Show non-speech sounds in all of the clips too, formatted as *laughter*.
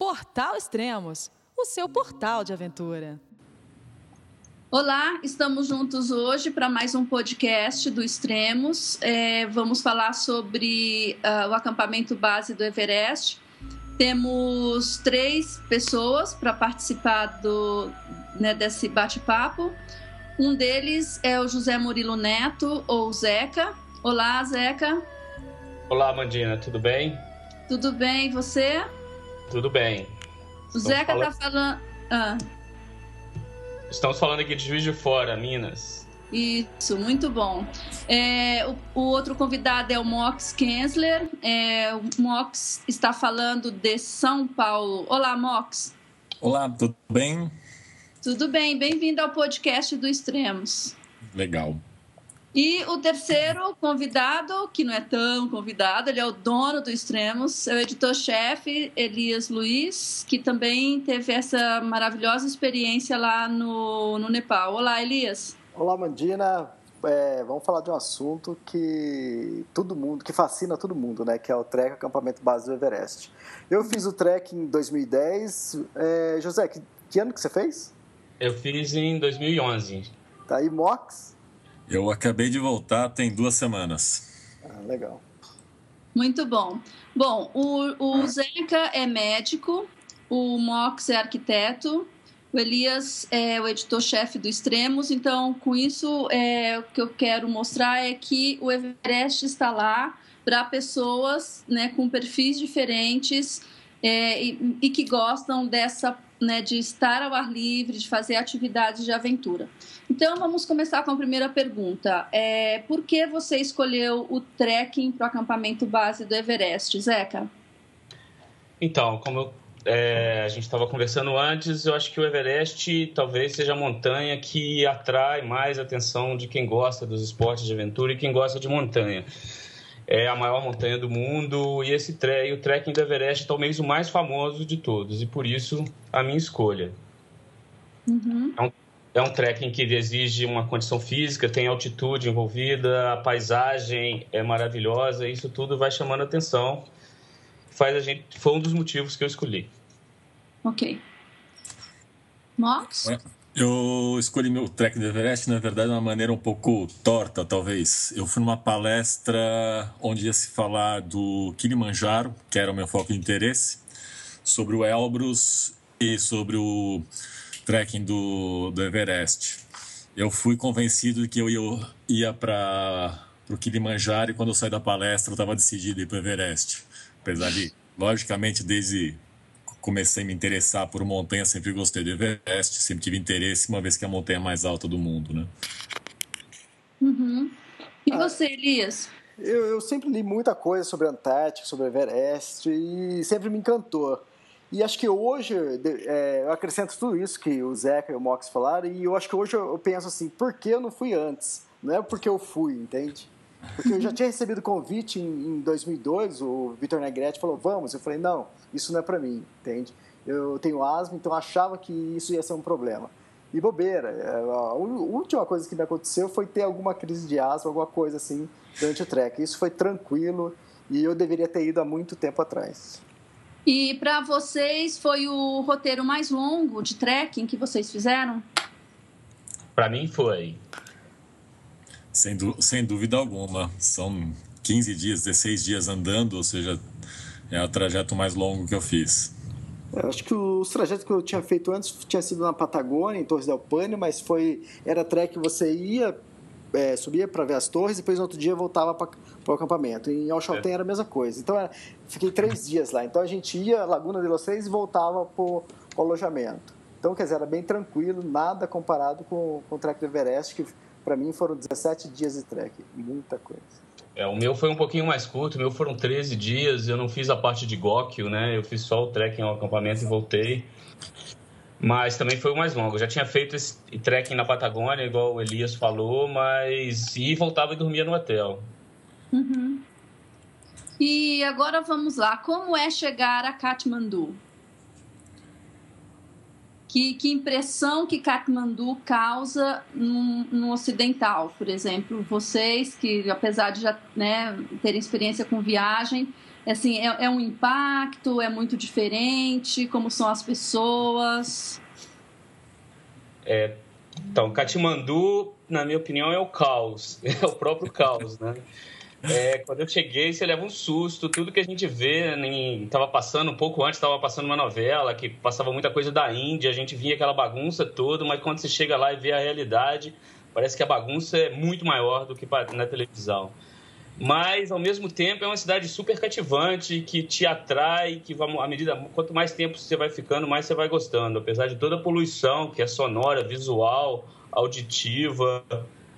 Portal Extremos, o seu portal de aventura. Olá, estamos juntos hoje para mais um podcast do Extremos. É, vamos falar sobre uh, o acampamento base do Everest. Temos três pessoas para participar do, né, desse bate-papo. Um deles é o José Murilo Neto, ou Zeca. Olá, Zeca. Olá, Mandina, tudo bem? Tudo bem, e você? Tudo bem. O Zeca está falando. Ah. Estamos falando aqui de Juiz de Fora, Minas. Isso, muito bom. É, o, o, outro convidado é o Mox Kensler. É, o Mox está falando de São Paulo. Olá, Mox. Olá, tudo bem? Tudo bem, bem-vindo ao podcast do Extremos. Legal. E o terceiro convidado, que não é tão convidado, ele é o dono do Extremos, é o editor-chefe Elias Luiz, que também teve essa maravilhosa experiência lá no, no Nepal. Olá, Elias. Olá, Mandina. É, vamos falar de um assunto que todo mundo, que fascina todo mundo, né? Que é o trek acampamento base do Everest. Eu fiz o trek em 2010. É, José, que, que ano que você fez? Eu fiz em 2011. Tá aí, Mox? Eu acabei de voltar tem duas semanas. Ah, legal. Muito bom. Bom, o, o Zeca é médico, o Mox é arquiteto, o Elias é o editor-chefe do Extremos. Então, com isso, é, o que eu quero mostrar é que o Everest está lá para pessoas né, com perfis diferentes é, e, e, que gostam dessa né, de estar ao ar livre, de fazer atividades de aventura. Então, vamos começar com a primeira pergunta. É, por que você escolheu o trekking para o acampamento base do Everest, Zeca? Então, como é, a gente estava conversando antes, eu acho que o Everest talvez seja a montanha que atrai mais atenção de quem gosta dos esportes de aventura e quem gosta de montanha. É a maior montanha do mundo e esse tre o trekking do Everest é talvez o mais famoso de todos e por isso a minha escolha. Uhum. É um é um trekking que exige uma condição física, tem altitude envolvida, a paisagem é maravilhosa, isso tudo vai chamando atenção. Faz a gente, foi um dos motivos que eu escolhi. Ok. Mox? Eu escolhi meu trek do Everest, na verdade, de uma maneira um pouco torta, talvez. Eu fui numa palestra onde ia se falar do Kilimanjaro, que era o meu foco de interesse, sobre o Elbrus e sobre o trekking do, do Everest. Eu fui convencido de que eu ia, ia para o Kilimanjaro e quando eu saí da palestra eu estava decidido ir para o Everest. Apesar de, logicamente, desde comecei a me interessar por montanha, sempre gostei do Everest, sempre tive interesse, uma vez que é a montanha mais alta do mundo, né? Uhum. E você, Elias? Eu, eu, sempre li muita coisa sobre a Antártica, sobre o Everest e sempre me encantou. E acho que hoje, é, eu acrescento tudo isso que o Zeca e o Mox falaram, e eu acho que hoje eu penso assim, por que eu não fui antes? Não é porque eu fui, entende? Porque eu já tinha recebido convite em, em 2002, o Vitor Negretti falou, vamos. Eu falei, não, isso não é para mim, entende? Eu tenho asma, então achava que isso ia ser um problema. E bobeira, é, a última coisa que me aconteceu foi ter alguma crise de asma, alguma coisa assim, durante o trek. Isso foi tranquilo e eu deveria ter ido há muito tempo atrás. E para vocês foi o roteiro mais longo de trekking que vocês fizeram? Para mim foi. Sem, sem dúvida alguma. São 15 dias, 16 dias andando, ou seja, é o trajeto mais longo que eu fiz. Eu acho que os trajetos que eu tinha feito antes tinha sido na Patagônia, em Torres del Paine, mas foi era trek que você ia é, subia para ver as torres e depois no outro dia voltava para o acampamento. E em Alchalten é. era a mesma coisa. Então era, fiquei três dias lá. Então a gente ia à Laguna de los Reis e voltava para o alojamento. Então, quer dizer, era bem tranquilo, nada comparado com, com o trek do Everest, que para mim foram 17 dias de trek, muita coisa. É, o meu foi um pouquinho mais curto, o meu foram 13 dias, eu não fiz a parte de Góquio, né? Eu fiz só o trek ao acampamento e voltei. Mas também foi o mais longo. Eu já tinha feito esse trekking na Patagônia, igual o Elias falou, mas e voltava e dormia no hotel. Uhum. E agora vamos lá. Como é chegar a Katmandu? Que, que impressão que Kathmandu causa no, no, ocidental, por exemplo? Vocês que, apesar de já né, terem experiência com viagem, assim, é, é um impacto, é muito diferente? Como são as pessoas? É, então, Katmandu, na minha opinião, é o caos, *laughs* é o próprio caos, né? É, quando eu cheguei, você leva um susto. Tudo que a gente vê, nem passando um pouco antes, estava passando uma novela que passava muita coisa da Índia. A gente via aquela bagunça toda, mas quando você chega lá e vê a realidade, parece que a bagunça é muito maior do que na televisão. Mas ao mesmo tempo é uma cidade super cativante que te atrai, que à medida quanto mais tempo você vai ficando, mais você vai gostando. Apesar de toda a poluição que é sonora, visual, auditiva,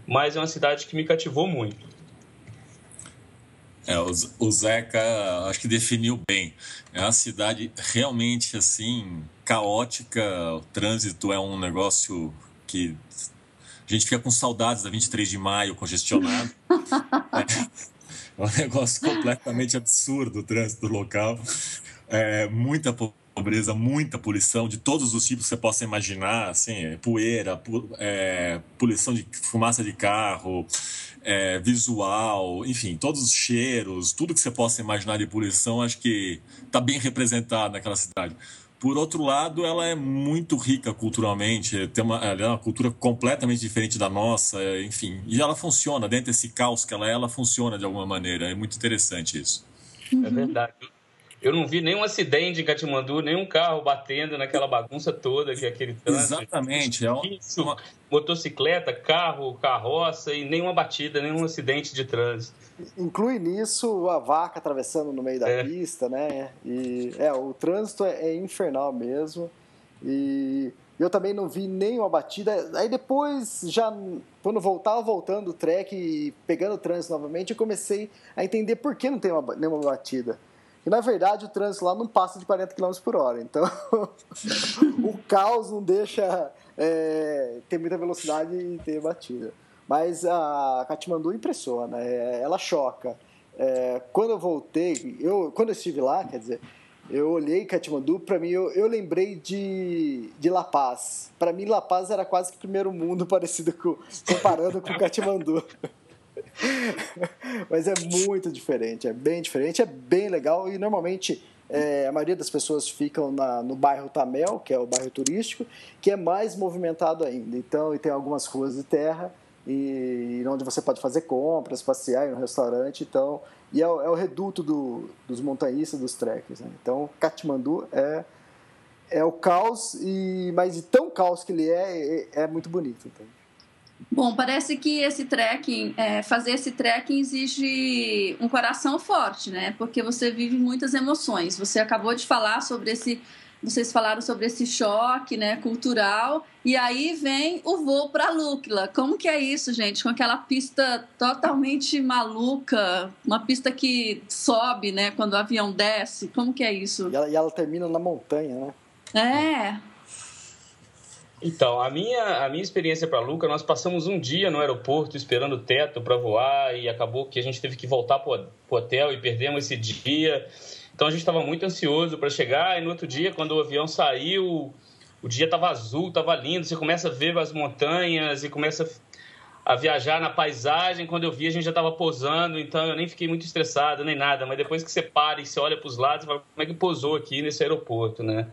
mas é uma cidade que me cativou muito. É, o, Zeca acho que definiu bem. É uma cidade realmente assim caótica. O trânsito é um negócio que a gente fica com saudades da 23 de maio congestionado. *laughs* é, é um negócio completamente absurdo o trânsito local. É, muita pobreza, muita poluição de todos os tipos que você possa imaginar, assim, é, poeira, pu é, poluição de fumaça de carro, é, visual, enfim, todos os cheiros, tudo que você possa imaginar de poluição, acho que está bem representado naquela cidade. Por outro lado, ela é muito rica culturalmente, tem uma, ela é uma cultura completamente diferente da nossa, enfim, e ela funciona, dentro desse caos que ela é, ela funciona de alguma maneira, é muito interessante isso. É verdade. Eu não vi nenhum acidente em Katmandu, nenhum carro batendo naquela bagunça toda que é aquele trânsito. Exatamente. É uma... Motocicleta, carro, carroça e nenhuma batida, nenhum acidente de trânsito. Inclui nisso a vaca atravessando no meio da é. pista, né? E é, o trânsito é, é infernal mesmo. E eu também não vi nenhuma batida. Aí depois, já quando voltava voltando o trek e pegando o trânsito novamente, eu comecei a entender por que não tem uma, nenhuma batida. E na verdade o trânsito lá não passa de 40 km por hora. Então *laughs* o caos não deixa é, ter muita velocidade e ter batida. Mas a Katmandu impressiona, é, ela choca. É, quando eu voltei, eu, quando eu estive lá, quer dizer, eu olhei Katmandu, para mim eu, eu lembrei de, de La Paz. Para mim La Paz era quase que o primeiro mundo *laughs* parecido com comparando com Katmandu. *laughs* Mas é muito diferente, é bem diferente, é bem legal e normalmente é, a maioria das pessoas ficam na, no bairro Tamel, que é o bairro turístico, que é mais movimentado ainda. Então, e tem algumas ruas de terra e, onde você pode fazer compras, passear em um restaurante. Então, e é, é o reduto do, dos montanhistas, dos trekkers. Né? Então, Katmandu é é o caos e mas de tão caos que ele é, é, é muito bonito. Então. Bom, parece que esse trekking, é, fazer esse trekking exige um coração forte, né? Porque você vive muitas emoções. Você acabou de falar sobre esse, vocês falaram sobre esse choque, né, cultural. E aí vem o voo para Lúcula. Como que é isso, gente? Com aquela pista totalmente maluca, uma pista que sobe, né, quando o avião desce. Como que é isso? E ela, e ela termina na montanha, né? É. Então, a minha, a minha experiência para Luca, nós passamos um dia no aeroporto esperando o teto para voar e acabou que a gente teve que voltar para o hotel e perdemos esse dia. Então a gente estava muito ansioso para chegar e no outro dia, quando o avião saiu, o dia estava azul, estava lindo, você começa a ver as montanhas e começa a viajar na paisagem. Quando eu vi, a gente já estava posando, então eu nem fiquei muito estressado nem nada. Mas depois que você para e você olha para os lados, você fala, como é que posou aqui nesse aeroporto, né?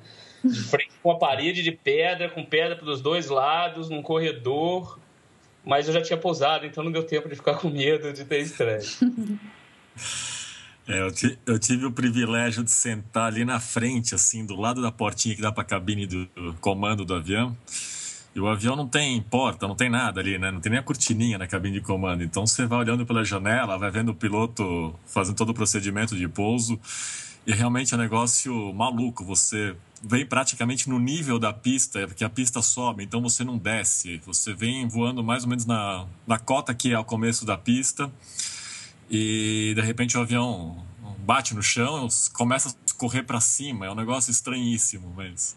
De frente com uma parede de pedra, com pedra pelos dois lados, num corredor. Mas eu já tinha pousado, então não deu tempo de ficar *laughs* com medo de ter estresse. É, eu, eu, tive o privilégio de sentar ali na frente, assim, do lado da portinha que dá para a cabine do, do comando do avião. E o avião não tem porta, não tem nada ali, né? Não tem nem a cortininha na cabine de comando. Então você vai olhando pela janela, vai vendo o piloto fazendo todo o procedimento de pouso. E realmente é um negócio maluco. Você vem praticamente no nível da pista, porque a pista sobe, então você não desce. Você vem voando mais ou menos na, na cota que é o começo da pista. E de repente o avião bate no chão, começa a correr para cima. É um negócio estranhíssimo, mas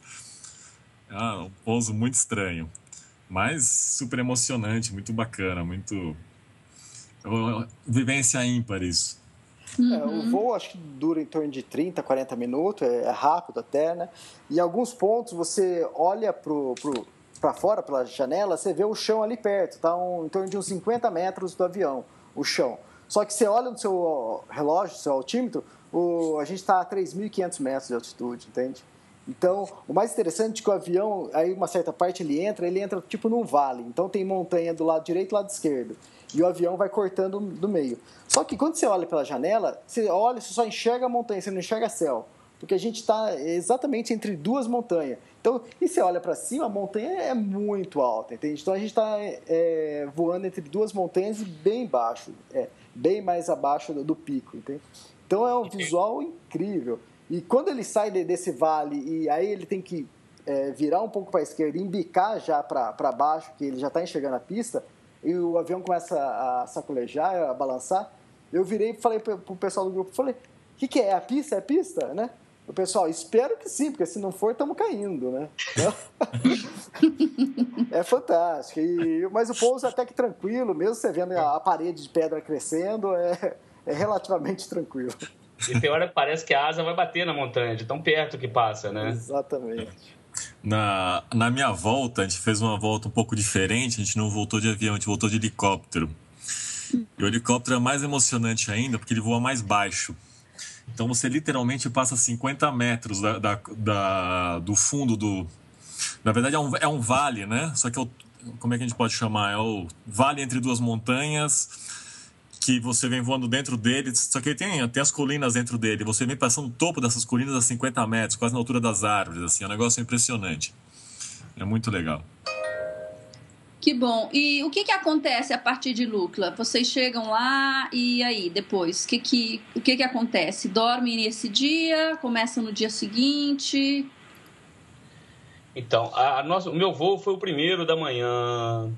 é um pouso muito estranho. Mas super emocionante, muito bacana, muito. Vivência ímpar isso. Uhum. É, o voo acho que dura em torno de 30, 40 minutos, é, é rápido até, né? E em alguns pontos você olha pro, pro, para fora, pela janela, você vê o chão ali perto, tá um, em torno de uns 50 metros do avião, o chão. Só que você olha no seu relógio, seu altímetro, o, a gente está a 3.500 metros de altitude, entende? Então, o mais interessante é que o avião, aí uma certa parte ele entra, ele entra tipo num vale. Então tem montanha do lado direito e lado esquerdo. E o avião vai cortando do meio. Só que quando você olha pela janela, você olha, você só enxerga a montanha, você não enxerga céu. Porque a gente está exatamente entre duas montanhas. Então, e você olha para cima, a montanha é muito alta, entende? Então a gente está é, voando entre duas montanhas e bem baixo, é, bem mais abaixo do, do pico, entende? Então é um visual incrível. E quando ele sai desse vale e aí ele tem que é, virar um pouco para a esquerda e embicar já para baixo, que ele já está enxergando a pista, e o avião começa a sacolejar, a balançar, eu virei e falei para o pessoal do grupo, falei, o que, que é? É a pista? É a pista? Né? O pessoal, espero que sim, porque se não for, estamos caindo, né? *laughs* é fantástico. E, mas o pouso é até que tranquilo, mesmo você vendo a parede de pedra crescendo, é, é relativamente tranquilo. E tem hora que parece que a asa vai bater na montanha, de tão perto que passa, né? Exatamente. Na, na minha volta, a gente fez uma volta um pouco diferente, a gente não voltou de avião, a gente voltou de helicóptero. E o helicóptero é mais emocionante ainda, porque ele voa mais baixo. Então você literalmente passa 50 metros da, da, da do fundo do. Na verdade é um, é um vale, né? Só que é o, como é que a gente pode chamar? É o vale entre duas montanhas que você vem voando dentro dele, só que tem, tem as colinas dentro dele. Você vem passando o topo dessas colinas a 50 metros, quase na altura das árvores, assim, é um negócio impressionante. É muito legal. Que bom. E o que, que acontece a partir de Lucla? Vocês chegam lá e aí, depois, que que, o que, que acontece? Dormem nesse dia? Começam no dia seguinte? Então, a, a nossa, o meu voo foi o primeiro da manhã.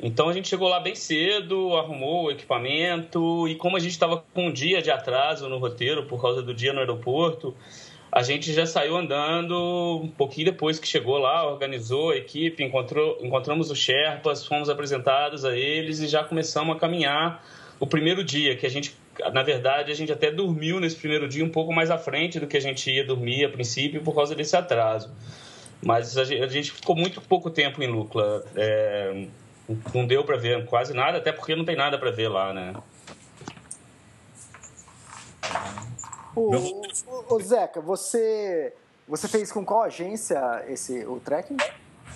Então a gente chegou lá bem cedo, arrumou o equipamento e como a gente estava com um dia de atraso no roteiro por causa do dia no aeroporto, a gente já saiu andando um pouquinho depois que chegou lá, organizou a equipe, encontrou, encontramos os Sherpas, fomos apresentados a eles e já começamos a caminhar o primeiro dia, que a gente, na verdade, a gente até dormiu nesse primeiro dia um pouco mais à frente do que a gente ia dormir a princípio por causa desse atraso. Mas a gente ficou muito pouco tempo em Lucla. É, não deu para ver quase nada, até porque não tem nada para ver lá, né? O, o, o, Zeca, você, você fez com qual agência esse, o trekking?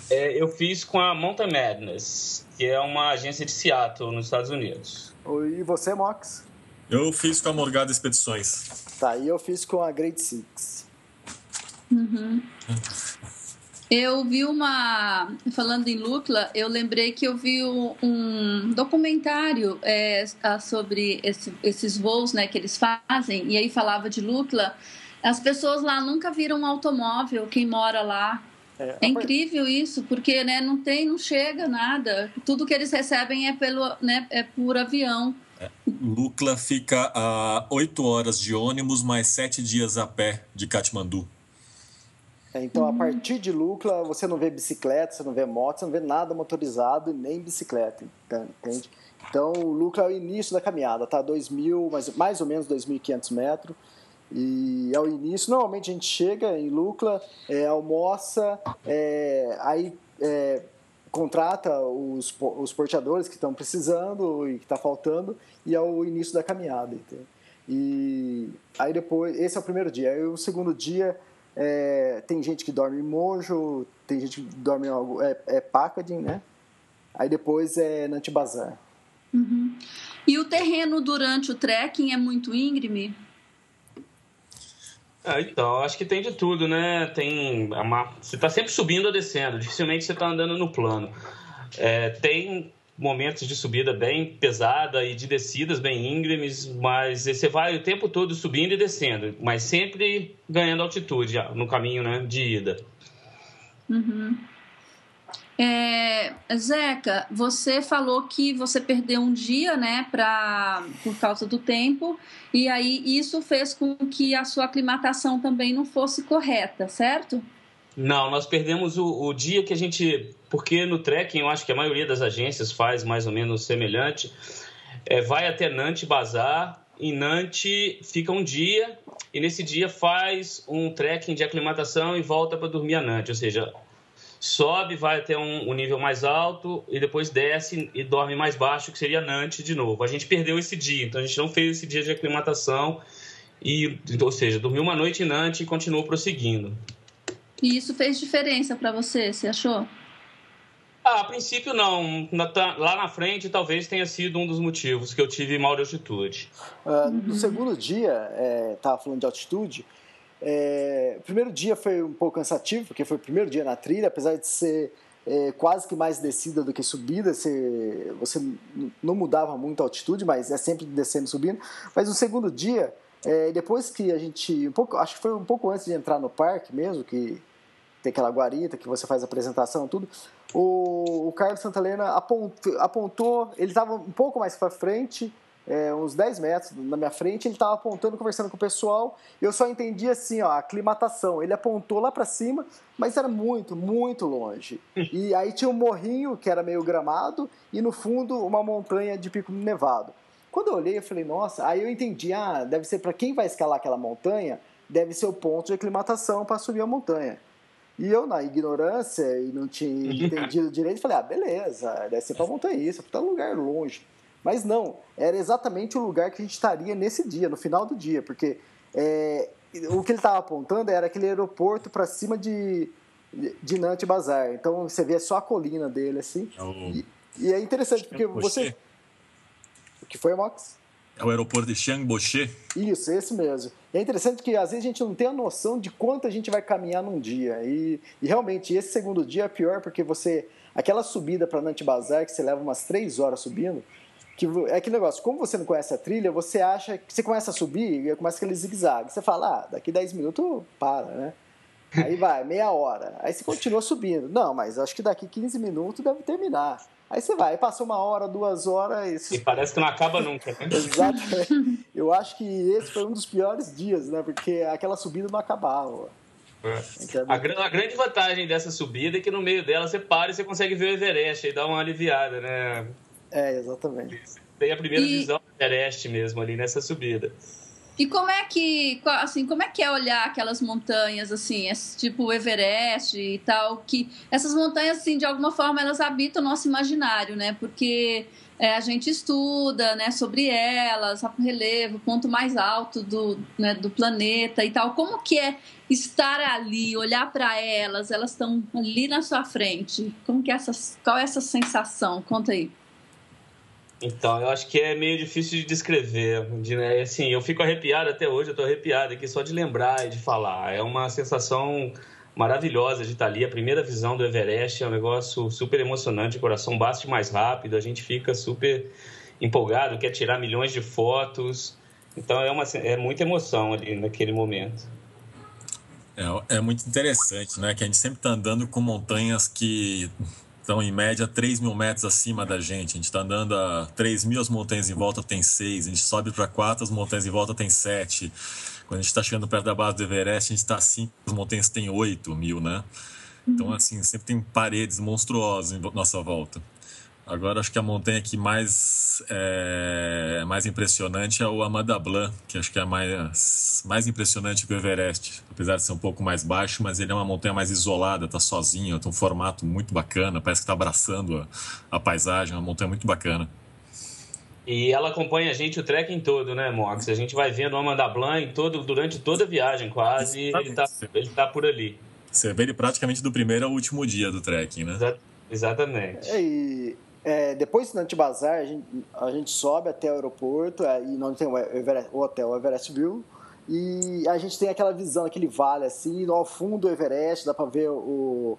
É, eu fiz com a Mountain Madness, que é uma agência de Seattle, nos Estados Unidos. E você, Mox? Eu fiz com a Morgada Expedições. Tá, e eu fiz com a Grade Six. Uhum. Eu vi uma. Falando em Lucla, eu lembrei que eu vi um documentário é, sobre esse, esses voos né, que eles fazem, e aí falava de Lucla. As pessoas lá nunca viram um automóvel, quem mora lá. É, é incrível isso, porque né, não tem, não chega nada. Tudo que eles recebem é, pelo, né, é por avião. É. Lucla fica a oito horas de ônibus, mais sete dias a pé de Katmandu. É, então, a partir de Lucla, você não vê bicicleta, você não vê moto, você não vê nada motorizado nem bicicleta, entende? Então, o Lucla é o início da caminhada, tá? 2.000, mais, mais ou menos 2.500 metros. E é o início. Normalmente a gente chega em Lucla, é, almoça, é, aí é, contrata os, os porteadores que estão precisando e que está faltando, e é o início da caminhada. Entende? E aí depois, esse é o primeiro dia. Aí o segundo dia é, tem gente que dorme em Mojo, tem gente que dorme em algo, é, é packaging, né? Aí depois é Nantibazar. Uhum. E o terreno durante o trekking é muito íngreme? Ah, então, acho que tem de tudo, né? Tem Você está sempre subindo ou descendo, dificilmente você está andando no plano. É, tem momentos de subida bem pesada e de descidas bem íngremes, mas você vai o tempo todo subindo e descendo, mas sempre ganhando altitude no caminho né, de ida. Uhum. É, Zeca, você falou que você perdeu um dia, né, pra, por causa do tempo, e aí isso fez com que a sua aclimatação também não fosse correta, certo? Não, nós perdemos o, o, dia que a gente. Porque no trekking, eu acho que a maioria das agências faz mais ou menos semelhante. É, vai até Nantes Bazar em Nantes, fica um dia e nesse dia faz um trekking de aclimatação e volta para dormir a Nantes, ou seja, sobe, vai até um, um, nível mais alto e depois desce e dorme mais baixo, que seria Nantes de novo. A gente perdeu esse dia, então a gente não fez esse dia de aclimatação e, ou seja, dormiu uma noite em Nantes e continuou prosseguindo. E isso fez diferença para você, você achou? Ah, a princípio não. Lá na frente talvez tenha sido um dos motivos que eu tive mal de altitude. Uh, no segundo dia, estava é, falando de altitude, é, primeiro dia foi um pouco cansativo, porque foi o primeiro dia na trilha, apesar de ser é, quase que mais descida do que subida, você, você não mudava muito a altitude, mas é sempre descendo e subindo. Mas no segundo dia, é, depois que a gente, um pouco, acho que foi um pouco antes de entrar no parque mesmo, que tem aquela guarita que você faz a apresentação tudo, o, o Carlos Santalena apontou, apontou ele estava um pouco mais para frente, é, uns 10 metros na minha frente, ele estava apontando, conversando com o pessoal, eu só entendi assim, ó, a aclimatação, ele apontou lá para cima, mas era muito, muito longe. E aí tinha um morrinho que era meio gramado e no fundo uma montanha de pico nevado. Quando eu olhei, eu falei, nossa, aí eu entendi, ah, deve ser para quem vai escalar aquela montanha, deve ser o ponto de aclimatação para subir a montanha. E eu, na ignorância e não tinha *laughs* entendido direito, falei, ah, beleza, deve ser montanha isso, para um lugar longe. Mas não, era exatamente o lugar que a gente estaria nesse dia, no final do dia, porque é, o que ele estava apontando era aquele aeroporto para cima de, de Nantes Bazar. Então você vê só a colina dele, assim. É o... e, e, é interessante, porque você. O que foi, Max? É o aeroporto de Chiangboche? Isso, esse mesmo. É interessante que às vezes a gente não tem a noção de quanto a gente vai caminhar num dia. E, e realmente, esse segundo dia é pior porque você. Aquela subida para Nantes Bazar, que você leva umas três horas subindo, que é aquele negócio, como você não conhece a trilha, você acha que você começa a subir e começa aquele zigue-zague. Você fala, ah, daqui 10 minutos para, né? Aí vai, meia hora. Aí você continua subindo. Não, mas acho que daqui 15 minutos deve terminar. Aí você vai, passa uma hora, duas horas. E parece que não acaba nunca, né? *laughs* Exatamente. Eu acho que esse foi um dos piores dias, né? Porque aquela subida não acabava. É. A, a, grande vantagem dessa subida é que no meio dela você para e você consegue ver o Everest e dá uma aliviada, né? É, exatamente. Tem a primeira e... visão do Everest mesmo ali nessa subida. E como é que, assim, como é que é olhar aquelas montanhas, assim, tipo o Everest e tal, que essas montanhas, assim, de alguma forma, elas habitam o nosso imaginário, né? Porque é, a gente estuda, né, sobre elas, o relevo, ponto mais alto do, né, do planeta e tal. Como que é estar ali, olhar para elas, elas estão ali na sua frente? Como que é essa, qual é essa sensação? Conta aí. Então, eu acho que é meio difícil de descrever. De, né, assim, eu fico arrepiado até hoje, eu estou arrepiado aqui só de lembrar e de falar. É uma sensação maravilhosa de estar ali. A primeira visão do Everest é um negócio super emocionante, o coração bate mais rápido, a gente fica super empolgado, quer tirar milhões de fotos. Então, é, uma, é muita emoção ali naquele momento. É, é muito interessante, né? Que a gente sempre está andando com montanhas que estão em média 3 mil metros acima da gente. A gente está andando a 3 mil, as montanhas em volta tem 6. A gente sobe para 4, as montanhas em volta tem 7. Quando a gente está chegando perto da base do Everest, a gente está 5, as montanhas têm 8 mil, né? Então, uhum. assim, sempre tem paredes monstruosas em nossa volta. Agora, acho que a montanha que mais é mais impressionante é o Amanda Blanc, que acho que é mais, mais impressionante que o Everest. Apesar de ser um pouco mais baixo, mas ele é uma montanha mais isolada, tá sozinho, tem um formato muito bacana, parece que está abraçando a, a paisagem, é uma montanha muito bacana. E ela acompanha a gente o trekking todo, né, Mox? A gente vai vendo o Amanda Blanc todo, durante toda a viagem, quase, e ele tá, ele tá por ali. Você vê ele praticamente do primeiro ao último dia do trekking, né? Exatamente. É, e é, depois do Antibazar, a gente, a gente sobe até o aeroporto, é, e onde tem o, Everest, o hotel Everest View, e a gente tem aquela visão, aquele vale assim, ao fundo do Everest, dá para ver o,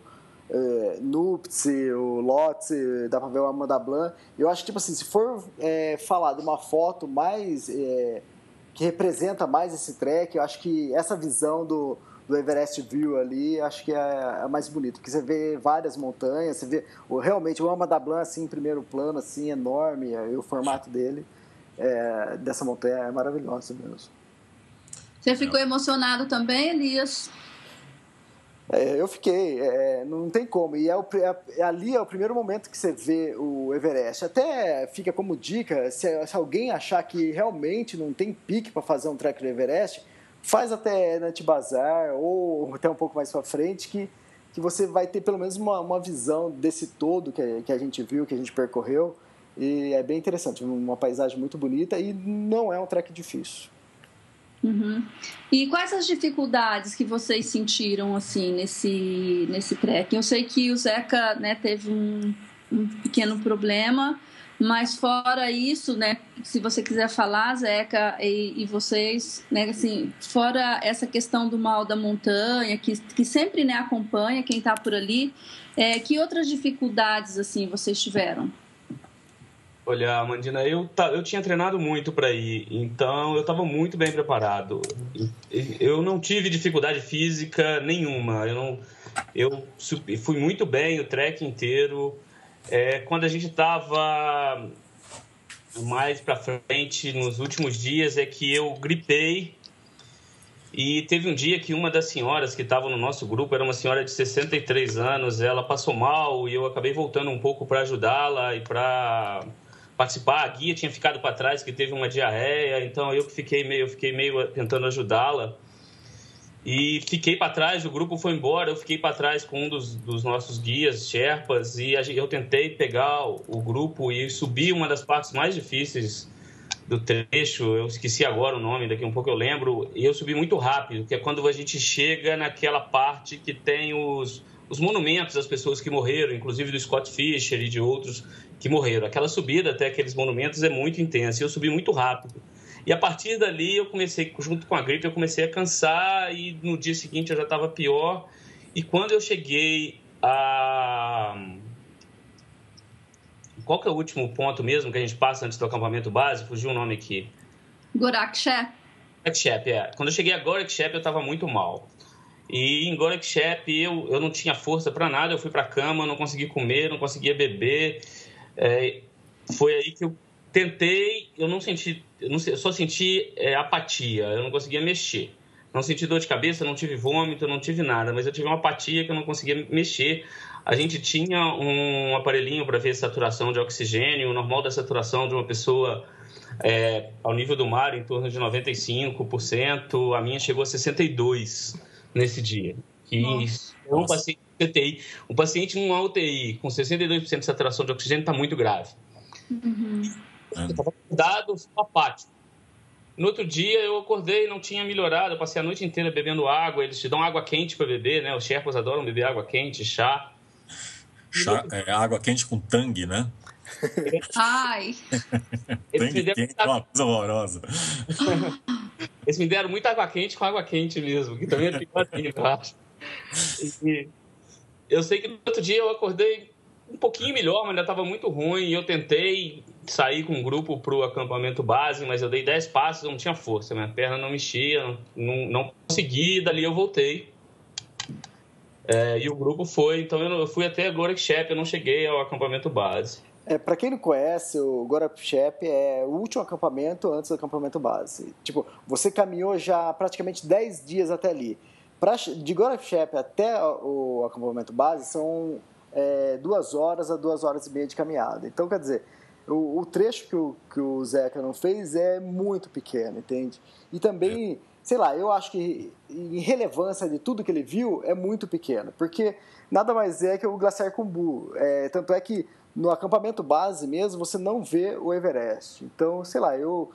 é, Nuptse, o Lotse, dá para ver o Amanda Blanc. Eu acho que, tipo assim, se for é, falar de uma foto mais. É, que representa mais esse trek, eu acho que essa visão do do Everest View ali, acho que é, é, mais bonito, porque você vê várias montanhas, você vê o, realmente o da Blanc assim, em primeiro plano, assim, enorme, e o formato dele é, dessa montanha é maravilhoso mesmo. Você ficou emocionado também, Elias? É, eu fiquei, é, não tem como. E é, o, é, ali é o primeiro momento que você vê o Everest. Até fica como dica: se, se alguém achar que realmente não tem pique para fazer um trek do Everest, faz até Bazar ou até um pouco mais para frente, que, que você vai ter pelo menos uma, uma visão desse todo que, que a gente viu, que a gente percorreu. E é bem interessante, uma paisagem muito bonita e não é um trek difícil. Uhum. E quais as dificuldades que vocês sentiram assim nesse nesse trek? Eu sei que o Zeca né, teve um, um, pequeno problema, mas fora isso, né, se você quiser falar, Zeca e, e, vocês, né, assim, fora essa questão do mal da montanha que, que sempre né, acompanha quem está por ali, é, que outras dificuldades assim vocês tiveram? Olha, Amandina, eu, eu tinha treinado muito para ir, então eu estava muito bem preparado. Eu não tive dificuldade física nenhuma. Eu, não, eu fui muito bem o trek inteiro. É, quando a gente estava mais para frente, nos últimos dias, é que eu gripei. E teve um dia que uma das senhoras que estava no nosso grupo, era uma senhora de 63 anos, ela passou mal e eu acabei voltando um pouco para ajudá-la e para participar. A guia tinha ficado para trás, que teve uma diarreia, então eu fiquei meio, eu fiquei meio tentando ajudá-la. E fiquei para trás, o grupo foi embora, eu fiquei para trás com um dos, dos, nossos guias, Sherpas, e eu tentei pegar o, grupo e subir uma das partes mais difíceis do trecho, eu esqueci agora o nome, daqui um pouco eu lembro, e eu subi muito rápido, que é quando a gente chega naquela parte que tem os, os monumentos das pessoas que morreram, inclusive do Scott Fisher e de outros que morreram. Aquela subida até aqueles monumentos é muito intensa e eu subi muito rápido. E a partir dali eu comecei, junto com a gripe, eu comecei a cansar e no dia seguinte eu já estava pior. E quando eu cheguei a. Qual que é o último ponto mesmo que a gente passa antes do acampamento base? Fugiu o nome aqui. Gorakshep. Gorakshep, é. Quando eu cheguei a Gorakshep eu estava muito mal. E em Gorakshep eu, eu não tinha força para nada, eu fui para a cama, não consegui comer, não conseguia beber. É, foi aí que eu tentei, eu não senti, eu, não, eu só senti é, apatia, eu não conseguia mexer. Não senti dor de cabeça, não tive vômito, não tive nada, mas eu tive uma apatia que eu não conseguia mexer. A gente tinha um aparelhinho para ver a saturação de oxigênio, o normal da saturação de uma pessoa é, ao nível do mar em torno de 95%, a minha chegou a 62% nesse dia. E um paciente CTI, um paciente numa UTI com 62% de saturação de oxigênio está muito grave. Uhum. Eu estava acordado, apático. No outro dia eu acordei, não tinha melhorado, eu passei a noite inteira bebendo água, eles te dão água quente para beber, né? Os Sherpas adoram beber água quente, chá. Chá, é, água quente com tangue, né? Ai! tangue quente é uma coisa horrorosa. *laughs* Eles me deram muita água quente com água quente mesmo, que também é pior assim, eu acho. E eu sei que no outro dia eu acordei um pouquinho melhor, mas ainda estava muito ruim. E eu tentei sair com um grupo para o acampamento base, mas eu dei 10 passos, não tinha força, minha perna não mexia, não, não consegui. Dali eu voltei. É, e o grupo foi, então eu fui até Gorakshep, eu não cheguei ao acampamento base. É, para quem não conhece, o Gorakshep é o último acampamento antes do acampamento base. Tipo, você caminhou já praticamente 10 dias até ali. Pra, de Gorakshep até o acampamento base são é, duas horas a duas horas e meia de caminhada. Então, quer dizer, o, o trecho que o, que o Zeca não fez é muito pequeno, entende? E também, sei lá, eu acho que em relevância de tudo que ele viu é muito pequeno, porque nada mais é que o Glaciar Kumbu. É, tanto é que no acampamento base mesmo, você não vê o Everest. Então, sei lá, eu,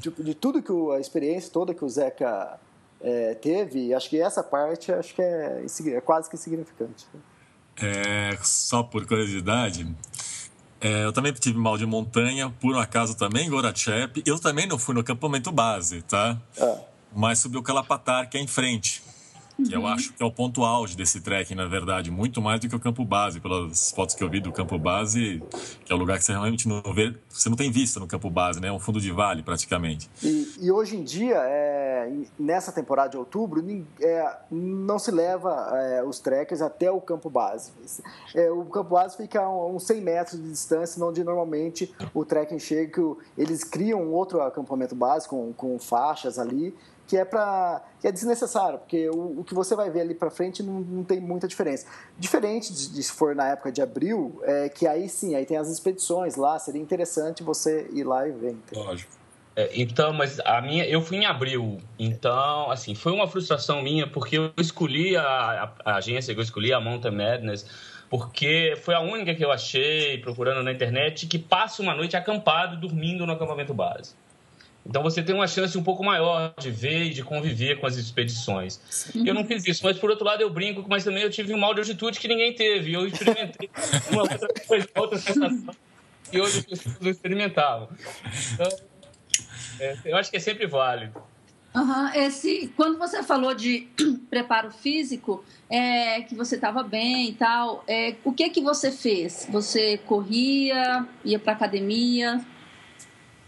tipo, de tudo que o, a experiência toda que o Zeca é, teve, acho que essa parte acho que é, é quase que insignificante. É, só por curiosidade, é, eu também tive mal de montanha, por um acaso também, Gorachep. Eu também não fui no acampamento base, tá? É. Mas subi o Calapatar, que é em frente que eu acho que é o ponto auge desse trekking, na verdade, muito mais do que o campo base, pelas fotos que eu vi do campo base, que é o lugar que você realmente não vê, você não tem vista no campo base, né? É um fundo de vale praticamente. E, e hoje em dia, é, nessa temporada de outubro, é, não se leva é, os trekkers até o campo base. É, o campo base fica a uns 100 metros de distância, onde normalmente o trekking chega, eles criam outro acampamento base com, com faixas ali que é para que é desnecessário, porque o, o, que você vai ver ali para frente não, não, tem muita diferença. Diferente de, de, se for na época de abril, é que aí sim, aí tem as expedições lá, seria interessante você ir lá e ver. Entendeu? Lógico. É, então, mas a minha, eu fui em abril, então, assim, foi uma frustração minha porque eu escolhi a, a, a agência, eu escolhi a Mountain Madness, porque foi a única que eu achei procurando na internet que passa uma noite acampado, dormindo no acampamento base. Então você tem uma chance um pouco maior de ver e de conviver com as expedições. Sim. Eu não fiz isso, mas por outro lado eu brinco, mas também eu tive um mal de altitude que ninguém teve. Eu experimentei *laughs* uma outra coisa, outra sensação que hoje as pessoas não experimentavam. Então, é, eu acho que é sempre válido. Uhum. Esse, quando você falou de *clears throat* preparo físico, é, que você estava bem e tal, é, o que que você fez? Você corria, ia para academia?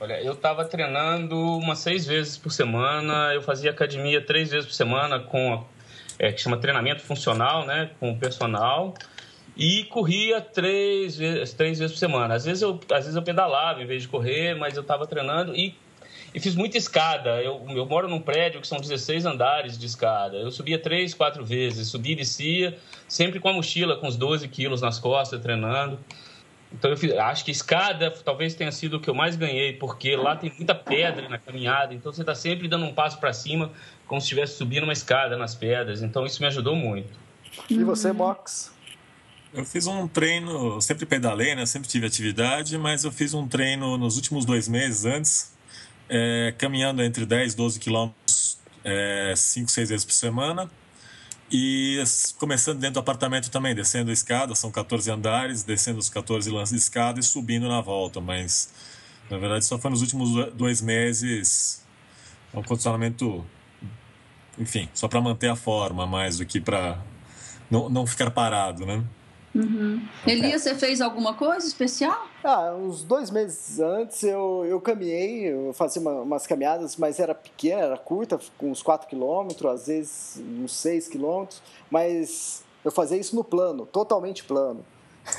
Olha, eu estava treinando umas seis vezes por semana, eu fazia academia três vezes por semana com é, que chama treinamento funcional, né, com o personal e corria três vezes, três vezes por semana. Às vezes eu, às vezes eu pedalava em vez de correr, mas eu estava treinando e, e fiz muita escada. Eu, eu moro num prédio que são 16 andares de escada. Eu subia três, quatro vezes, subia e descia, sempre com a mochila com os 12 quilos nas costas, treinando. Então eu fiz, acho que escada talvez tenha sido o que eu mais ganhei, porque lá tem muita pedra na caminhada, então você está sempre dando um passo para cima, como se estivesse subindo uma escada nas pedras. Então isso me ajudou muito. E você, Box? Eu fiz um treino, sempre pedalei, né? Sempre tive atividade, mas eu fiz um treino nos últimos dois meses antes, é, caminhando entre 10 e 12 quilômetros, 5, é, 6 vezes por semana e começando dentro do apartamento também, descendo a escada, são 14 andares, descendo os 14 lances de escada e subindo na volta. Mas, na verdade, só foi nos últimos dois meses um condicionamento, enfim, só para manter a forma mais do que para não, não ficar parado, né? Uhum. Elias, você fez alguma coisa especial? Ah, uns dois meses antes eu, eu caminhei, eu fazia uma, umas caminhadas, mas era pequena, era curta, com uns 4 quilômetros, às vezes uns 6 quilômetros, mas eu fazia isso no plano, totalmente plano.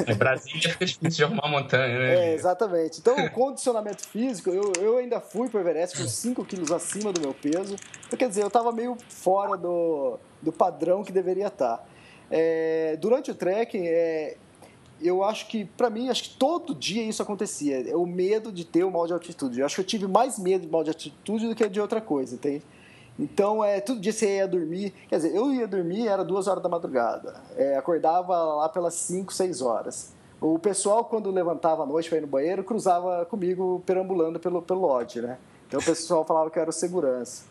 É Brasília é difícil de arrumar montanha, né? É, exatamente. Então, o condicionamento físico, eu, eu ainda fui para o Everest com 5 quilos acima do meu peso. Então, quer dizer, eu estava meio fora do, do padrão que deveria estar. É, durante o trekking, é, eu acho que, para mim, acho que todo dia isso acontecia. É o medo de ter o mal de altitude. Eu acho que eu tive mais medo de mal de altitude do que de outra coisa, entende? Então, é, todo dia você ia dormir. Quer dizer, eu ia dormir, era duas horas da madrugada. É, acordava lá pelas 5, 6 horas. O pessoal, quando levantava à noite para ir no banheiro, cruzava comigo perambulando pelo, pelo lodge, né? Então o pessoal falava que era o segurança.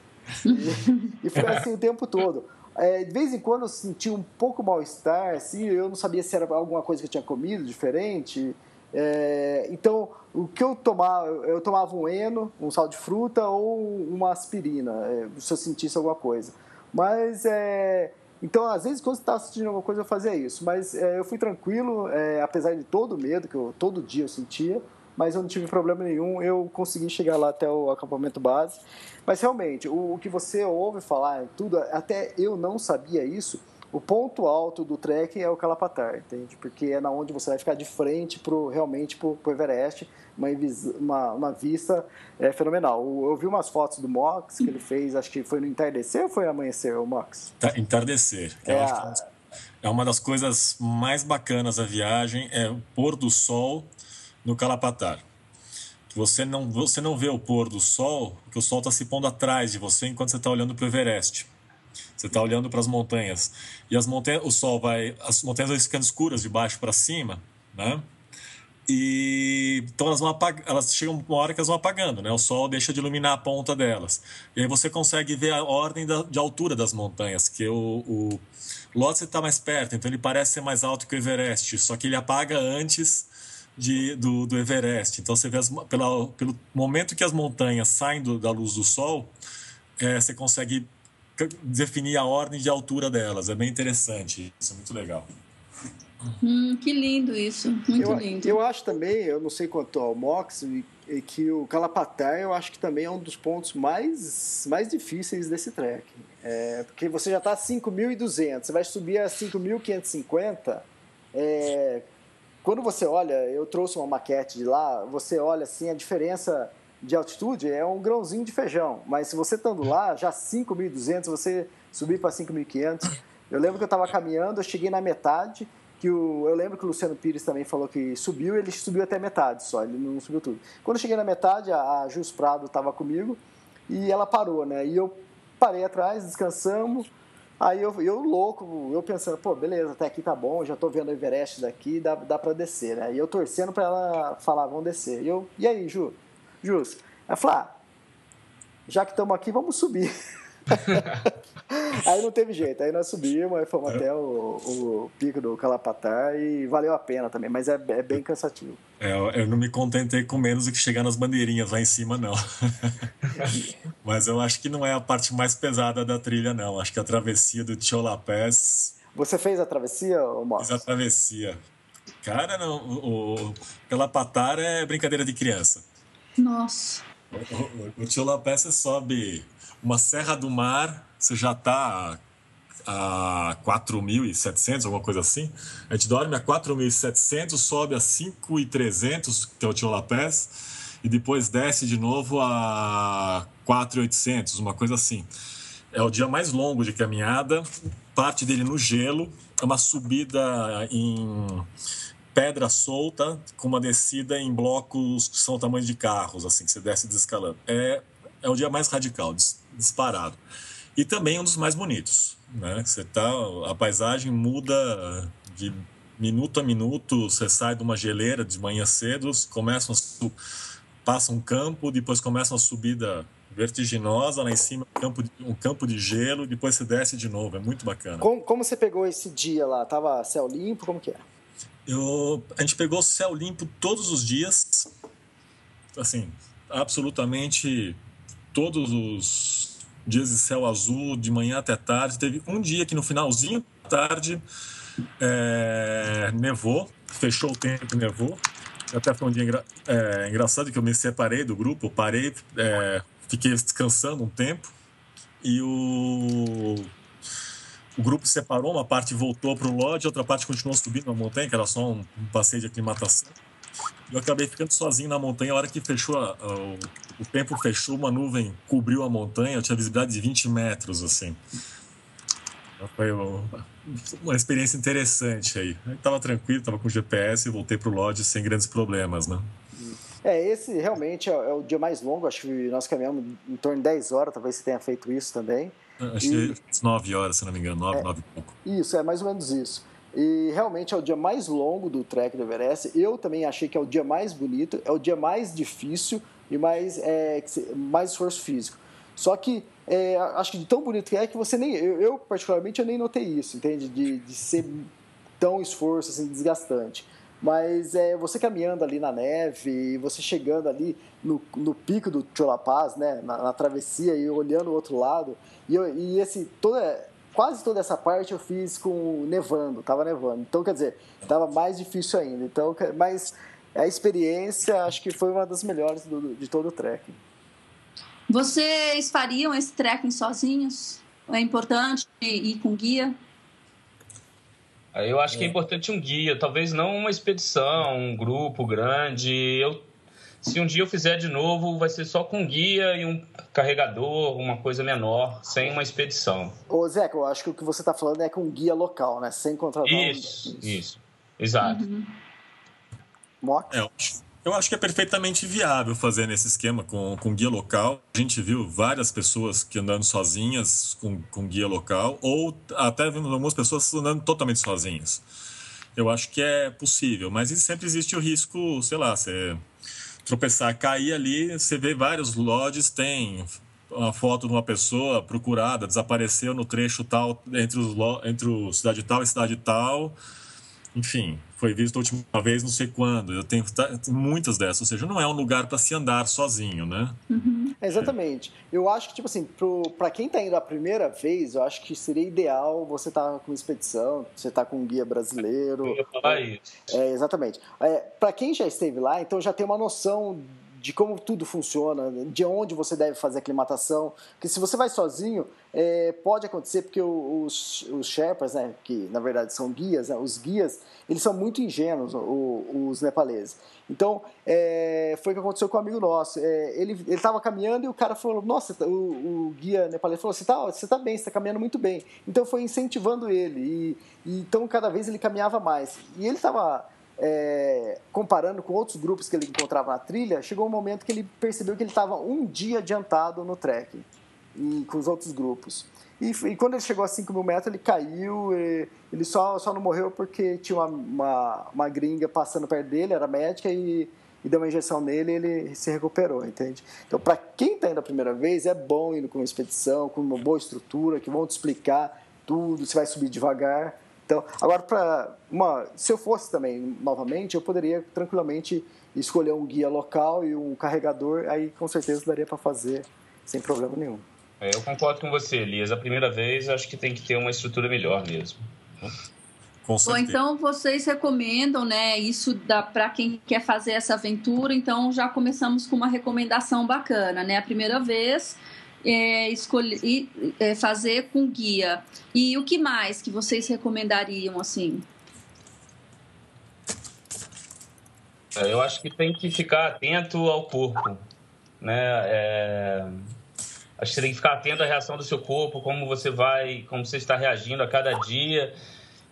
E, e foi assim o tempo todo. É, de vez em quando eu sentia um pouco mal-estar, assim, eu não sabia se era alguma coisa que eu tinha comido diferente. É, então, o que eu tomava, eu tomava um eno, um sal de fruta ou uma aspirina, é, se eu sentisse alguma coisa. Mas, é, então, às vezes, quando eu estava sentindo alguma coisa, eu fazia isso. Mas é, eu fui tranquilo, é, apesar de todo o medo que eu, todo dia eu sentia mas eu não tive problema nenhum, eu consegui chegar lá até o acampamento base. Mas realmente, o, o que você ouve falar, tudo, até eu não sabia isso, o ponto alto do trekking é o Calapatar, entende? Porque é na onde você vai ficar de frente pro, realmente para o Everest, uma, uma, uma vista é, fenomenal. Eu vi umas fotos do Mox que ele fez, acho que foi no entardecer ou foi amanhecer, o Mox? Tá, entardecer. É, a... é uma das coisas mais bacanas da viagem, é o pôr do sol no Calapatar. Você não, você não vê o pôr do sol, porque o sol está se pondo atrás de você enquanto você está olhando para o Everest. Você está olhando para as montanhas. E as montanhas, o sol vai. As montanhas vão ficando escuras de baixo para cima, né? E então elas, vão apag... elas chegam uma hora que elas vão apagando, né? O sol deixa de iluminar a ponta delas. E aí você consegue ver a ordem da, de altura das montanhas, que o, o Lhotse está mais perto, então ele parece ser mais alto que o Everest, só que ele apaga antes de, do, do Everest. Então você vê as, pela, pelo momento que as montanhas saem do, da luz do sol, é, você consegue definir a ordem de altura delas. É bem interessante. Isso é muito legal. Hum, que lindo isso, muito eu, lindo. Eu acho também, eu não sei quanto ao Mox, que o Calapatar eu acho que também é um dos pontos mais, mais difíceis desse trek. É, porque você já está a 5.200, você vai subir a 5.550, é, quando você olha, eu trouxe uma maquete de lá, você olha assim a diferença de altitude é um grãozinho de feijão, mas se você estando lá, já 5.200, você subir para 5.500. Eu lembro que eu estava caminhando, eu cheguei na metade, que o, eu lembro que o Luciano Pires também falou que subiu, ele subiu até metade só, ele não subiu tudo. Quando eu cheguei na metade, a, a Jus Prado estava comigo e ela parou, né? E eu parei atrás, descansamos. Aí eu, eu louco, eu pensando, pô, beleza, até aqui tá bom, já tô vendo o Everest daqui, dá, dá pra descer, né? E eu torcendo pra ela falar, vamos descer. E eu, e aí, Ju? Jus? Ela falou, ah, já que estamos aqui, vamos subir. *laughs* aí não teve jeito, aí nós subimos, aí fomos é. até o, o, pico do Calapatar e valeu a pena também, mas é, é bem cansativo. É, eu não me contentei com menos do que chegar nas bandeirinhas lá em cima, não. *laughs* mas eu acho que não é a parte mais pesada da trilha, não. Acho que a travessia do Cholapés. Você fez a travessia, Márcio? Fiz a travessia. Cara, não, o, o Calapatar é brincadeira de criança. Nossa. O, o, o Cholapés você sobe uma Serra do Mar, você já está a 4.700, alguma coisa assim. A gente dorme a 4.700, sobe a 5.300, que é o Tiolapés, e depois desce de novo a 4.800, uma coisa assim. É o dia mais longo de caminhada, parte dele no gelo, é uma subida em pedra solta, com uma descida em blocos que são o tamanho de carros, assim, que você desce desescalando. É, é o dia mais radical, disparado. E também um dos mais bonitos. Né? Você tá, a paisagem muda de minuto a minuto, você sai de uma geleira de manhã cedo, começa a, passa um campo, depois começa uma subida vertiginosa lá em cima, um campo, de, um campo de gelo, depois você desce de novo, é muito bacana. Como, como você pegou esse dia lá? Tava céu limpo, como que é? Eu, a gente pegou céu limpo todos os dias, assim, absolutamente todos os dias de céu azul, de manhã até tarde. Teve um dia que no finalzinho da tarde é, nevou, fechou o tempo, nevou. Até foi um dia engra, é, engraçado que eu me separei do grupo, parei, é, fiquei descansando um tempo e o, o grupo separou, uma parte voltou para o lodge, outra parte continuou subindo na montanha, que era só um passeio de aclimatação. Eu acabei ficando sozinho na montanha. A hora que fechou, a, a, o, o tempo fechou, uma nuvem cobriu a montanha. Eu tinha visibilidade de 20 metros, assim. Foi uma, uma experiência interessante aí. Eu tava tranquilo, tava com GPS e voltei pro lodge sem grandes problemas, né? É, esse realmente é, é, o dia mais longo. Acho que nós caminhamos em torno de 10 horas. Talvez você tenha feito isso também. Acho e... que 9 horas, se não me engano. 9, é, 9 e pouco. Isso, é mais ou menos isso. E realmente é o dia mais longo do trek do Everest. Eu também achei que é o dia mais bonito, é o dia mais difícil e mais, é, mais esforço físico. Só que é, acho que de tão bonito que é que você nem. Eu, eu particularmente, eu nem notei isso, entende? De, de ser tão esforço, assim, desgastante. Mas é, você caminhando ali na neve, você chegando ali no, no pico do Cholapaz, né, na, na, travessia e olhando o outro lado, e, e esse toda quase toda essa parte eu fiz com nevando, tava nevando. Então, quer dizer, tava mais difícil ainda. Então, mas a experiência acho que foi uma das melhores do, de todo o trekking. Vocês fariam esse trekking sozinhos? É importante ir com guia? Eu acho que é importante um guia, talvez não uma expedição, um grupo grande. Eu se um dia eu fizer de novo, vai ser só com guia e um carregador, uma coisa menor, sem uma expedição. Ô, Zeca, eu acho que o que você está falando é com guia local, né? Sem contratar Isso, um... isso. Exato. Uhum. É, eu, acho, eu acho que é perfeitamente viável fazer nesse esquema com, com guia local. A gente viu várias pessoas que andando sozinhas com, com guia local, ou até vimos algumas pessoas andando totalmente sozinhas. Eu acho que é possível, mas sempre existe o risco, sei lá, você tropeçar, cair ali, você vê vários lodges, tem uma foto de uma pessoa procurada, desapareceu no trecho tal, entre, os, entre o cidade tal e cidade tal. Enfim, foi visto a última vez não sei quando. Eu tenho muitas dessas, ou seja, não é um lugar para se andar sozinho, né? Uhum. exatamente. Eu acho que, tipo assim, para quem está indo a primeira vez, eu acho que seria ideal você estar tá com expedição, você estar tá com um guia brasileiro. Eu ia falar isso. É, exatamente. É, para quem já esteve lá, então já tem uma noção de como tudo funciona, de onde você deve fazer a aclimatação. Porque se você vai sozinho, é, pode acontecer, porque os, os Sherpas, né, que na verdade são guias, né, os guias, eles são muito ingênuos, os, os nepaleses. Então, é, foi o que aconteceu com um amigo nosso. É, ele estava caminhando e o cara falou: Nossa, o, o guia nepalês falou: Você está você tá bem, você está caminhando muito bem. Então, foi incentivando ele. E, e, então, cada vez ele caminhava mais. E ele estava é, comparando com outros grupos que ele encontrava na trilha, chegou um momento que ele percebeu que ele estava um dia adiantado no trek e com os outros grupos. E, e, quando ele chegou a 5 mil metros, ele caiu, ele só, só não morreu porque tinha uma, uma, uma gringa passando perto dele, era médica, e, e deu uma injeção nele e ele se recuperou, entende? Então, para quem está indo a primeira vez, é bom ir com uma expedição, com uma boa estrutura, que vão te explicar tudo, você vai subir devagar. Então, agora, para uma, se eu fosse também novamente, eu poderia tranquilamente escolher um guia local e um carregador, aí com certeza daria para fazer sem problema nenhum. É, eu concordo com você, Elias. A primeira vez acho que tem que ter uma estrutura melhor mesmo. Com Bom, então vocês recomendam, né? Isso para quem quer fazer essa aventura. Então já começamos com uma recomendação bacana, né? A primeira vez é, escolher, é, fazer com guia. E o que mais que vocês recomendariam assim? É, eu acho que tem que ficar atento ao corpo, né? É... Acho que você tem que ficar atento à reação do seu corpo, como você vai, como você está reagindo a cada dia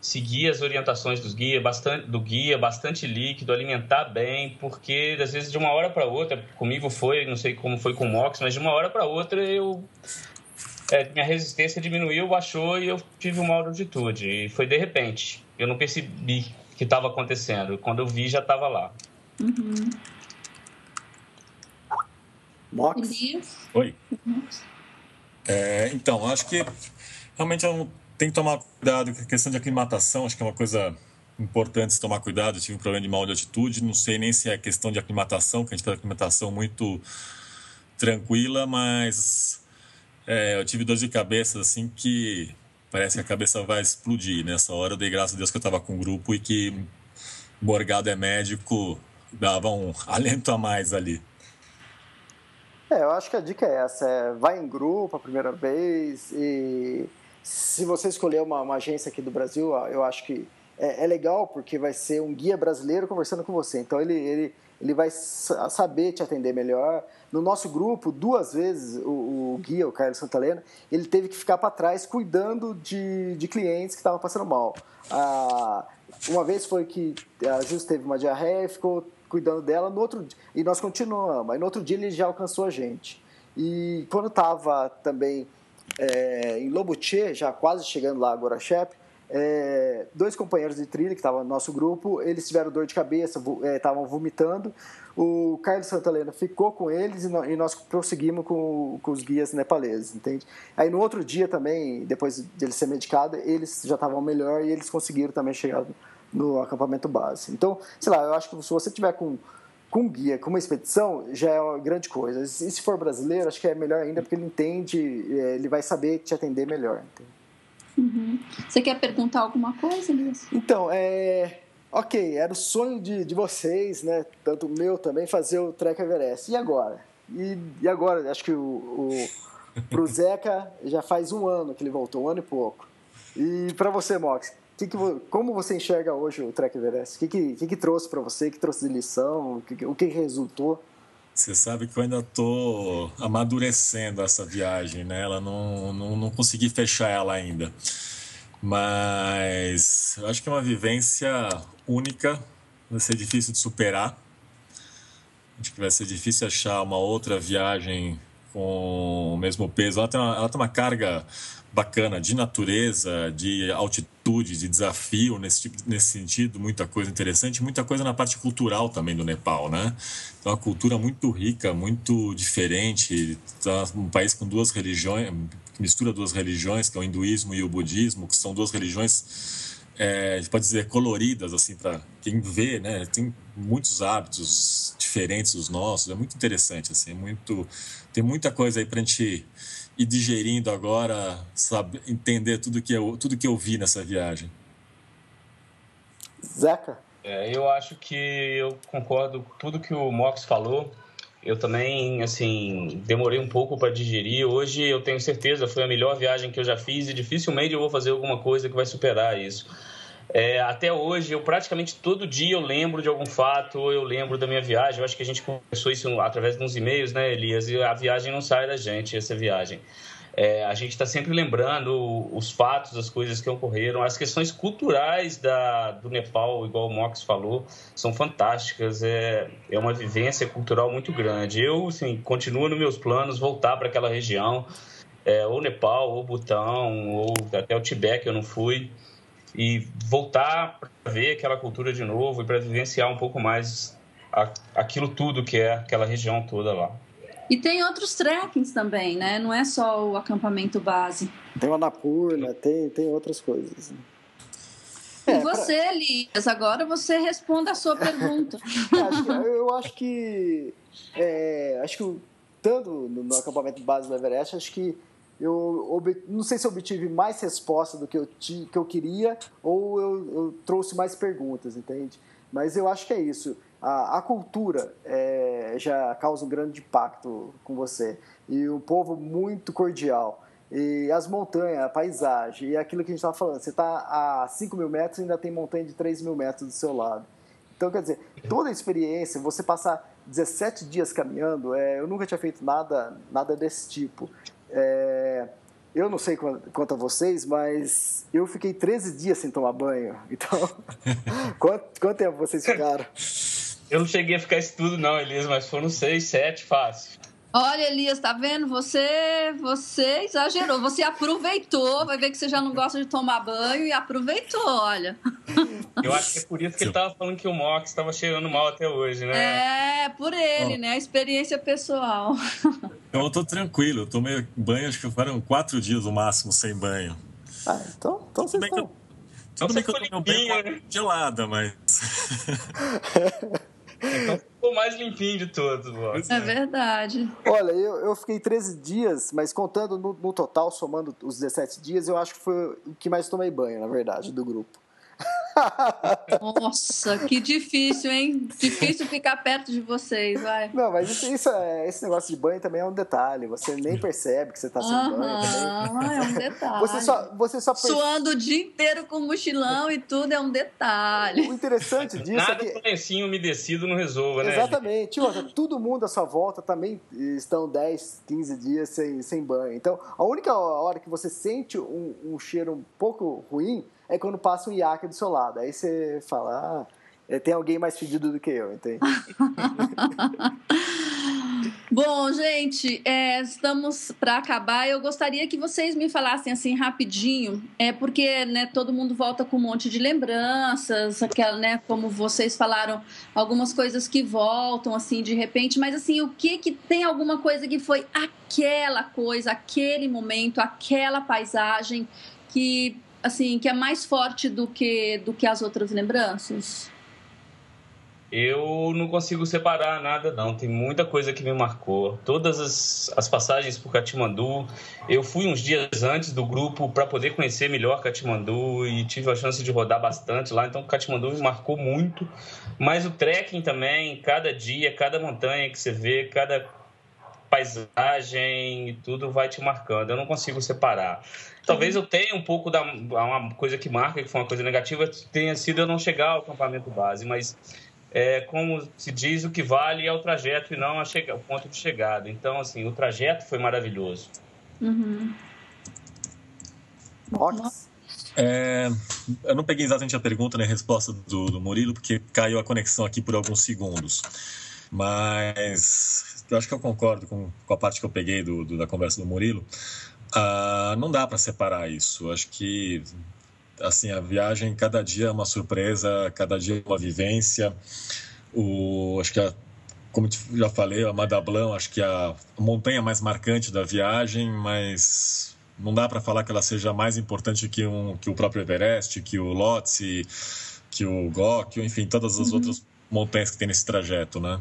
seguir as orientações dos guia, bastante, do guia, bastante líquido, alimentar bem, porque às vezes de uma hora para outra, comigo foi, não sei como foi com o Mox, mas de uma hora para outra eu é, minha resistência diminuiu, baixou e eu tive uma altitude. E foi de repente. Eu não percebi que estava acontecendo. Quando eu vi, já estava lá. Uhum. Mox? Oi. Uhum. É, então, acho que realmente é um tem que tomar cuidado com a questão de aclimatação, acho que é uma coisa importante se tomar cuidado. Eu tive um problema de mal de altitude, não sei nem se é questão de aclimatação, que a gente faz aclimatação muito tranquila, mas é, eu tive dor de cabeça assim que parece que a cabeça vai explodir. Nessa hora eu dei graças a Deus que eu estava com um grupo e que Borgado é médico, dava um *laughs* alento a mais ali. É, eu acho que a dica é essa, é, vai em grupo a primeira vez e se você escolher uma, uma, agência aqui do Brasil, eu acho que é, é, legal porque vai ser um guia brasileiro conversando com você. Então ele, ele, ele vai saber te atender melhor. No nosso grupo, duas vezes o, o guia, o Carlos Santalena, ele teve que ficar para trás cuidando de, de clientes que estavam passando mal. Ah, uma vez foi que a Jus teve uma diarreia e ficou cuidando dela, no outro e nós continuamos. Aí no outro dia ele já alcançou a gente. E quando estava também é, em Lobuche, já quase chegando lá Shep, é, dois companheiros de trilha que estavam no nosso grupo, eles tiveram dor de cabeça, estavam é, vomitando. O Carlos Santalena ficou com eles e, no, e nós prosseguimos com, com, os guias nepaleses, entende? Aí no outro dia também, depois de ele ser medicado, eles já estavam melhor e eles conseguiram também chegar no acampamento base. Então, sei lá, eu acho que se você tiver com com guia, com uma expedição, já é uma grande coisa. E se for brasileiro, acho que é melhor ainda, porque ele entende, é, ele vai saber te atender melhor. Uhum. Você quer perguntar alguma coisa, Elias? Então, é... Ok, era o sonho de, de vocês, né? Tanto o meu também, fazer o Trek Everest. E agora? E, e agora? Acho que o, o pro *laughs* Zeca já faz um ano que ele voltou, um ano e pouco. E para você, Mox, que que, como você enxerga hoje o Trek Everest? O que, que, que, que trouxe para você? O que trouxe de lição? O que, o que resultou? Você sabe que eu ainda estou amadurecendo essa viagem, né? Ela não, não, não consegui fechar ela ainda. Mas eu acho que é uma vivência única, vai ser difícil de superar. Acho que vai ser difícil achar uma outra viagem com o mesmo peso. Ela tem uma, ela tem uma carga bacana de natureza, de altitude, de desafio nesse, tipo, nesse sentido, muita coisa interessante, muita coisa na parte cultural também do Nepal, né? Então, uma cultura muito rica, muito diferente, tá um país com duas religiões, mistura duas religiões, que é o hinduísmo e o budismo, que são duas religiões, é, pode dizer, coloridas, assim, para quem vê, né? Tem muitos hábitos diferentes dos nossos, é muito interessante, assim, é muito, tem muita coisa aí para gente e digerindo agora, sabe, entender tudo que eu, tudo que eu vi nessa viagem. Zeca? É, eu acho que eu concordo com tudo que o Mox falou. eu também, assim, demorei um pouco para digerir. Hoje eu tenho certeza, foi a melhor viagem que eu já fiz e dificilmente eu vou fazer alguma coisa que vai superar isso. É, até hoje, eu praticamente todo dia eu lembro de algum fato, eu lembro da minha viagem. Eu acho que a gente conversou isso através de uns e-mails, né, Elias? E a viagem não sai da gente, essa viagem. É, a gente está sempre lembrando os fatos, as coisas que ocorreram. As questões culturais da, do Nepal, igual o Mox falou, são fantásticas. É, é uma vivência cultural muito grande. Eu, assim, continuo nos meus planos voltar para aquela região, é, ou Nepal, ou Butão, ou até o Tibete, que eu não fui e voltar para ver aquela cultura de novo e para vivenciar um pouco mais aquilo tudo que é aquela região toda lá. E tem outros trekkings também, né? Não é só o acampamento base. Tem o Anapurna, tem, tem outras coisas. É, e você, pra... Elias, agora você responda a sua pergunta. *laughs* eu acho que. É, acho que tanto no, no acampamento base do Everest, acho que eu não sei se obtive mais resposta do que eu, que eu queria ou eu, eu trouxe mais perguntas, entende? Mas eu acho que é isso. A, a cultura é, já causa um grande impacto com você. E um povo muito cordial. E as montanhas, a paisagem, e aquilo que a gente estava falando. Você está a 5 mil metros e ainda tem montanha de 3 mil metros do seu lado. Então, quer dizer, toda a experiência, você passar 17 dias caminhando, é, eu nunca tinha feito nada, nada desse tipo. É, eu não sei quanto a vocês, mas eu fiquei 13 dias sem tomar banho. *laughs* Então, quanto, quanto tempo vocês ficaram? Eu não cheguei a ficar isso tudo, não, Elias, mas foram seis, sete, fácil. Olha, Elias, tá vendo? Você, você exagerou, você aproveitou, vai ver que você já não gosta de tomar banho e aproveitou, olha. Eu acho que é por isso que ele tava falando que o Mox estava cheirando mal até hoje, né? É, por ele, né? A experiência pessoal. Eu tô tranquilo, eu tomei banho, acho que foram quatro dias no máximo sem banho. Ah, então, então vocês estão... Tudo bem que eu tomei um banho né? gelada, mas... *laughs* Então ficou mais limpinho de todos. É verdade. Olha, eu, eu fiquei 13 dias, mas contando no, no, total, somando os 17 dias, eu acho que foi o que mais tomei banho, na verdade, do grupo. Nossa, que difícil, hein? Difícil ficar perto de vocês, vai. Não, mas isso, isso é, esse negócio de banho também é um detalhe. Você nem percebe que você está sem uhum, banho. Também. É um detalhe. Você só, você só perce... Suando o dia inteiro com mochilão e tudo é um detalhe. O interessante disso Nada é que... Nada lencinho umedecido não resolva, né? Exatamente. Outra, todo mundo à sua volta também estão 10, 15 dias sem, sem banho. Então, a única hora que você sente um, um cheiro um pouco ruim é quando passa um iaque do seu lado. Aí você fala, ah, tem alguém mais fedido do que eu, entende? *laughs* Bom, gente, é, estamos para acabar. Eu gostaria que vocês me falassem assim rapidinho, é porque né, todo mundo volta com um monte de lembranças, aquela, né, como vocês falaram, algumas coisas que voltam assim de repente. Mas assim, o que que tem alguma coisa que foi aquela coisa, aquele momento, aquela paisagem que assim, que é mais forte do que, do que as outras lembranças? Eu não consigo separar nada, não. Tem muita coisa que me marcou. Todas as, as passagens por Katmandu. Eu fui uns dias antes do grupo para poder conhecer melhor Katmandu e tive a chance de rodar bastante lá. Então, Katmandu me marcou muito. Mas o trekking também, cada dia, cada montanha que você vê, cada paisagem e tudo vai te marcando. Eu não consigo separar. Talvez eu tenha um pouco da uma coisa que marca, que foi uma coisa negativa, tenha sido eu não chegar ao acampamento base, mas é, como se diz, o que vale é o trajeto e não a chega, o ponto de chegada. Então, assim, o trajeto foi maravilhoso. Uhum. É, eu não peguei exatamente a pergunta nem né, a resposta do, do Murilo, porque caiu a conexão aqui por alguns segundos. Mas eu acho que eu concordo com, com a parte que eu peguei do, do da conversa do Murilo. Ah, não dá para separar isso. Acho que assim a viagem cada dia é uma surpresa, cada dia é uma vivência. O, acho que a, como já falei, a Madablan, acho que a montanha mais marcante da viagem, mas não dá para falar que ela seja mais importante que, um, que o próprio Everest, que o Lhotse, que o Gok, enfim, todas as uhum. outras montanhas que tem nesse trajeto, né?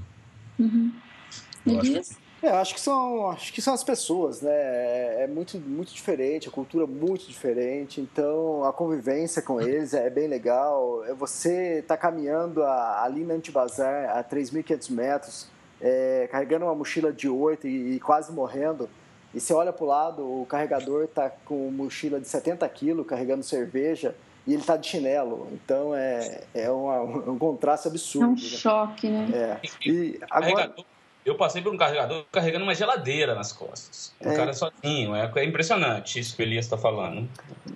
Uhum. Elias? É, acho que são, acho que são as pessoas, né? É, é muito, muito diferente, a cultura é muito diferente, então a convivência com eles é bem legal. É você tá caminhando a, ali na Antibazar a 3.500 metros é, carregando uma mochila de 8 e, e quase morrendo. E você olha para o lado, o carregador está com mochila de 70 quilos, carregando cerveja, e ele está de chinelo. Então é, é uma, um contraste absurdo. É um né? choque, né? É. E agora... Eu passei por um carregador carregando uma geladeira nas costas. Um é. cara sozinho. É, é impressionante isso que o Elias está falando.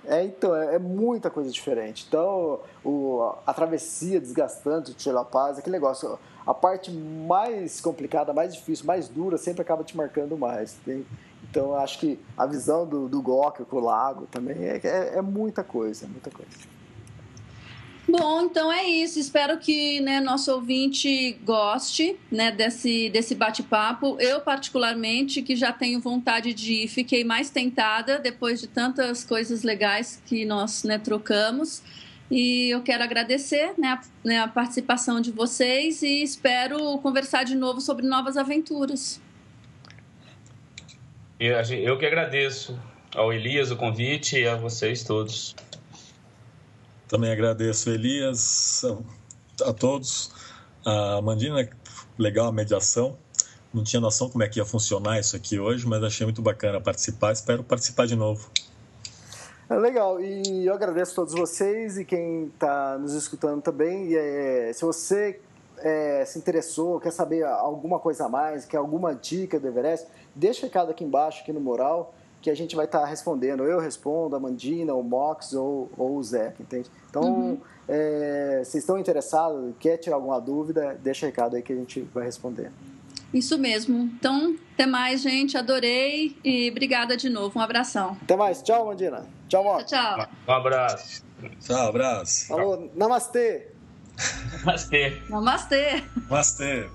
É, então, é, é, muita coisa diferente. Então, o, a travessia desgastante de La Paz, aquele negócio, a parte mais complicada, mais difícil, mais dura, sempre acaba te marcando mais. Tem, então, acho que a visão do, do Gok com o lago também é, é, é muita coisa, muita coisa. Bom, então é isso. Espero que né, nosso ouvinte goste né, desse, desse bate-papo. Eu, particularmente, que já tenho vontade de ir, fiquei mais tentada depois de tantas coisas legais que nós né, trocamos. E eu quero agradecer né, a, né, a participação de vocês e espero conversar de novo sobre novas aventuras. Eu que agradeço ao Elias o convite e a vocês todos. Também agradeço, Elias, a, a todos. A Mandina, legal a mediação. Não tinha noção como é que ia funcionar isso aqui hoje, mas achei muito bacana participar. Espero participar de novo. É legal, e eu agradeço a todos vocês e quem está nos escutando também. E, é, se você é, se interessou, quer saber alguma coisa a mais, quer alguma dica do Everest, deixa o recado aqui embaixo, aqui no mural, que a gente vai estar tá respondendo. Eu respondo, a Mandina, o Mox ou, ou o Zeca, entende? Então, uhum. é, se estão interessados, quer tirar alguma dúvida, deixa o recado aí que a gente vai responder. Isso mesmo. Então, até mais, gente. Adorei e obrigada de novo. Um abração. Até mais. Tchau, Mandina. Tchau, Mox. Tchau, tchau. Um abraço. Tchau, abraço. Falou, namastê. Namastê. Namastê. Namastê.